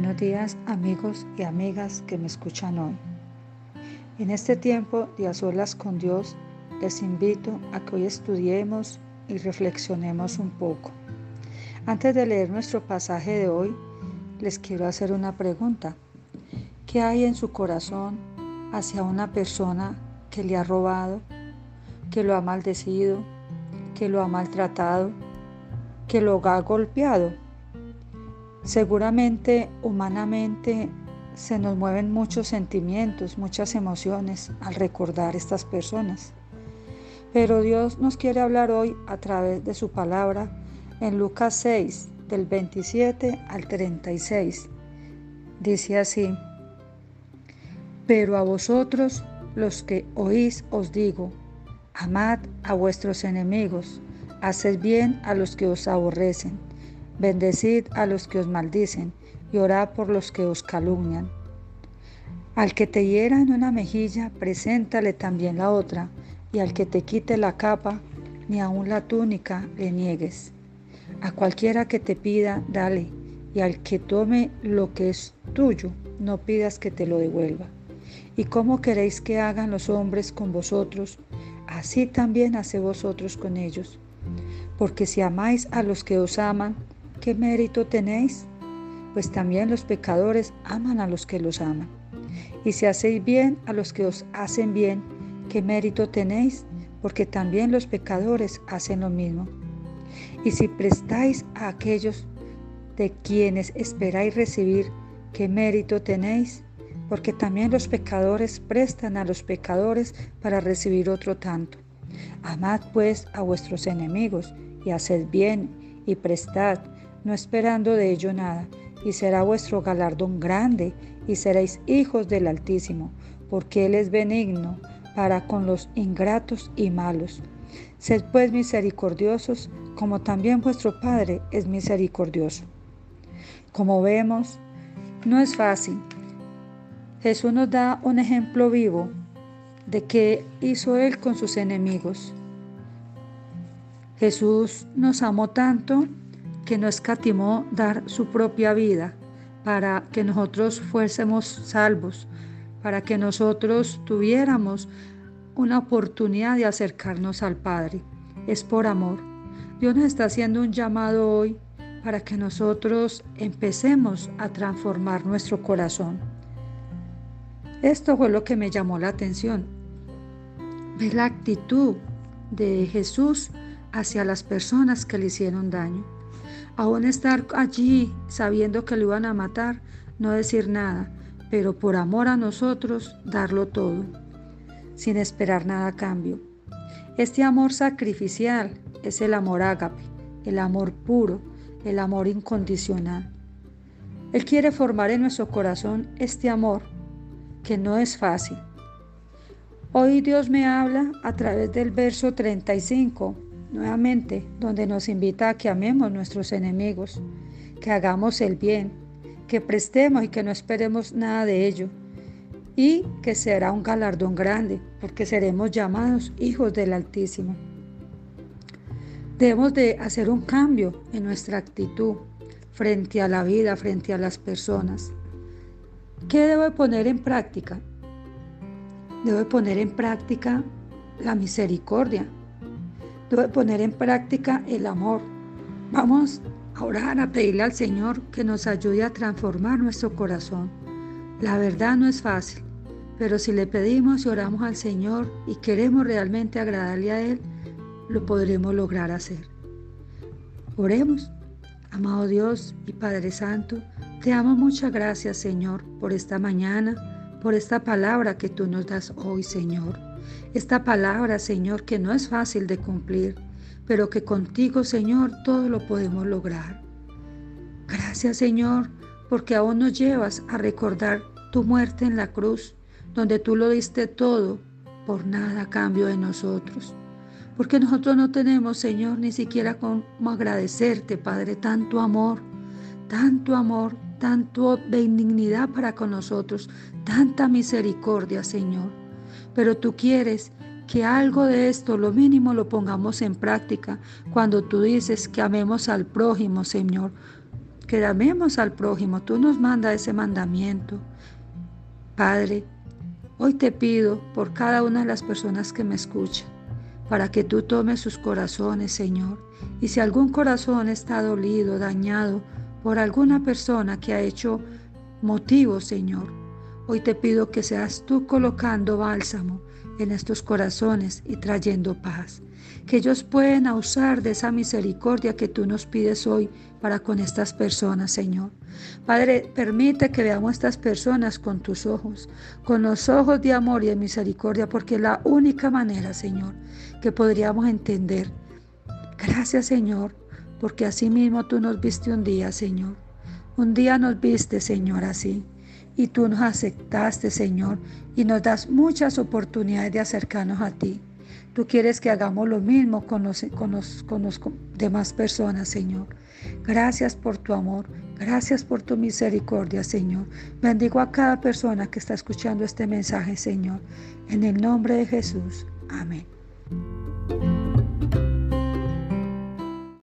Buenos días amigos y amigas que me escuchan hoy. En este tiempo de a con Dios, les invito a que hoy estudiemos y reflexionemos un poco. Antes de leer nuestro pasaje de hoy, les quiero hacer una pregunta. ¿Qué hay en su corazón hacia una persona que le ha robado, que lo ha maldecido, que lo ha maltratado, que lo ha golpeado? Seguramente humanamente se nos mueven muchos sentimientos, muchas emociones al recordar estas personas. Pero Dios nos quiere hablar hoy a través de su palabra en Lucas 6, del 27 al 36. Dice así, pero a vosotros los que oís os digo, amad a vuestros enemigos, haced bien a los que os aborrecen Bendecid a los que os maldicen y orad por los que os calumnian. Al que te hiera en una mejilla, preséntale también la otra, y al que te quite la capa, ni aun la túnica le niegues. A cualquiera que te pida, dale, y al que tome lo que es tuyo, no pidas que te lo devuelva. ¿Y cómo queréis que hagan los hombres con vosotros? Así también hace vosotros con ellos. Porque si amáis a los que os aman, ¿qué mérito tenéis? Pues también los pecadores aman a los que los aman. Y si hacéis bien a los que os hacen bien, ¿qué mérito tenéis? Porque también los pecadores hacen lo mismo. Y si prestáis a aquellos de quienes esperáis recibir, ¿qué mérito tenéis? Porque también los pecadores prestan a los pecadores para recibir otro tanto. Amad pues a vuestros enemigos y haced bien y prestad no esperando de ello nada, y será vuestro galardón grande, y seréis hijos del Altísimo, porque Él es benigno para con los ingratos y malos. Sed pues misericordiosos, como también vuestro Padre es misericordioso. Como vemos, no es fácil. Jesús nos da un ejemplo vivo de qué hizo Él con sus enemigos. Jesús nos amó tanto que no escatimó dar su propia vida para que nosotros fuésemos salvos, para que nosotros tuviéramos una oportunidad de acercarnos al Padre. Es por amor. Dios nos está haciendo un llamado hoy para que nosotros empecemos a transformar nuestro corazón. Esto fue lo que me llamó la atención. Ver la actitud de Jesús hacia las personas que le hicieron daño. Aún estar allí sabiendo que lo iban a matar, no decir nada, pero por amor a nosotros darlo todo, sin esperar nada a cambio. Este amor sacrificial es el amor ágape, el amor puro, el amor incondicional. Él quiere formar en nuestro corazón este amor que no es fácil. Hoy Dios me habla a través del verso 35 nuevamente, donde nos invita a que amemos nuestros enemigos, que hagamos el bien, que prestemos y que no esperemos nada de ello, y que será un galardón grande, porque seremos llamados hijos del Altísimo. Debemos de hacer un cambio en nuestra actitud frente a la vida, frente a las personas. ¿Qué debo poner en práctica? Debo poner en práctica la misericordia, poner en práctica el amor. Vamos a orar, a pedirle al Señor que nos ayude a transformar nuestro corazón. La verdad no es fácil, pero si le pedimos y oramos al Señor y queremos realmente agradarle a Él, lo podremos lograr hacer. Oremos. Amado Dios y Padre Santo, te amo muchas gracias Señor por esta mañana, por esta palabra que tú nos das hoy Señor. Esta palabra, Señor, que no es fácil de cumplir, pero que contigo, Señor, todo lo podemos lograr. Gracias, Señor, porque aún nos llevas a recordar tu muerte en la cruz, donde tú lo diste todo por nada a cambio de nosotros. Porque nosotros no tenemos, Señor, ni siquiera cómo agradecerte, Padre, tanto amor, tanto amor, tanto benignidad para con nosotros, tanta misericordia, Señor pero tú quieres que algo de esto, lo mínimo, lo pongamos en práctica cuando tú dices que amemos al prójimo, Señor, que amemos al prójimo. Tú nos mandas ese mandamiento. Padre, hoy te pido por cada una de las personas que me escuchan, para que tú tomes sus corazones, Señor. Y si algún corazón está dolido, dañado por alguna persona que ha hecho motivo, Señor, hoy te pido que seas tú colocando bálsamo en estos corazones y trayendo paz. Que ellos puedan usar de esa misericordia que tú nos pides hoy para con estas personas, Señor. Padre, permite que veamos a estas personas con tus ojos, con los ojos de amor y de misericordia, porque es la única manera, Señor, que podríamos entender. Gracias, Señor, porque así mismo tú nos viste un día, Señor. Un día nos viste, Señor, así y tú nos aceptaste, Señor, y nos das muchas oportunidades de acercarnos a ti. Tú quieres que hagamos lo mismo con los, con los, con los demás personas, Señor. Gracias por tu amor, gracias por tu misericordia, Señor. Bendigo a cada persona que está escuchando este mensaje, Señor. En el nombre de Jesús. Amén.